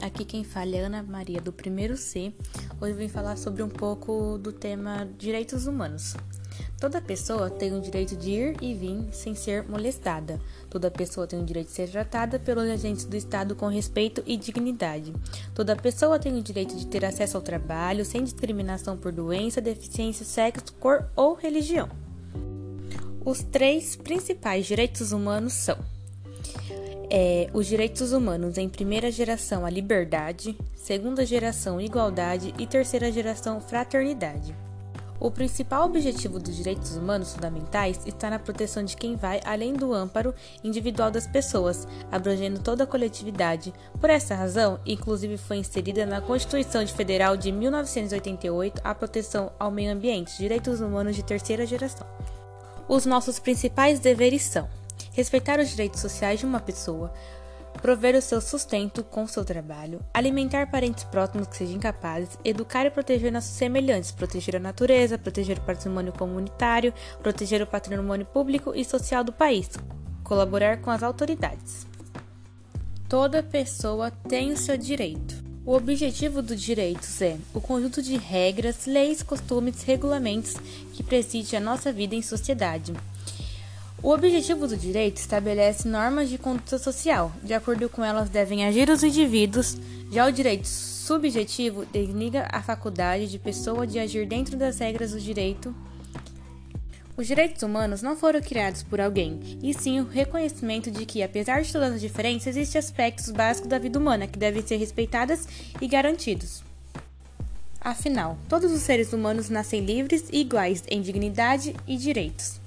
aqui quem fala é Ana Maria do primeiro C. Hoje eu vim falar sobre um pouco do tema direitos humanos. Toda pessoa tem o direito de ir e vir sem ser molestada. Toda pessoa tem o direito de ser tratada pelos agentes do Estado com respeito e dignidade. Toda pessoa tem o direito de ter acesso ao trabalho sem discriminação por doença, deficiência, sexo, cor ou religião. Os três principais direitos humanos são é, os direitos humanos em primeira geração a liberdade, segunda geração igualdade e terceira geração fraternidade. O principal objetivo dos direitos humanos fundamentais está na proteção de quem vai além do amparo individual das pessoas, abrangendo toda a coletividade. Por essa razão, inclusive foi inserida na Constituição Federal de 1988 a proteção ao meio ambiente, direitos humanos de terceira geração. Os nossos principais deveres são respeitar os direitos sociais de uma pessoa, prover o seu sustento com seu trabalho, alimentar parentes próximos que sejam incapazes, educar e proteger nossos semelhantes, proteger a natureza, proteger o patrimônio comunitário, proteger o patrimônio público e social do país, colaborar com as autoridades. Toda pessoa tem o seu direito. O objetivo dos direitos é o conjunto de regras, leis, costumes, regulamentos que preside a nossa vida em sociedade. O objetivo do direito estabelece normas de conduta social. De acordo com elas, devem agir os indivíduos. Já o direito subjetivo desliga a faculdade de pessoa de agir dentro das regras do direito. Os direitos humanos não foram criados por alguém, e sim o reconhecimento de que, apesar de todas as diferenças, existem aspectos básicos da vida humana que devem ser respeitados e garantidos. Afinal, todos os seres humanos nascem livres e iguais em dignidade e direitos.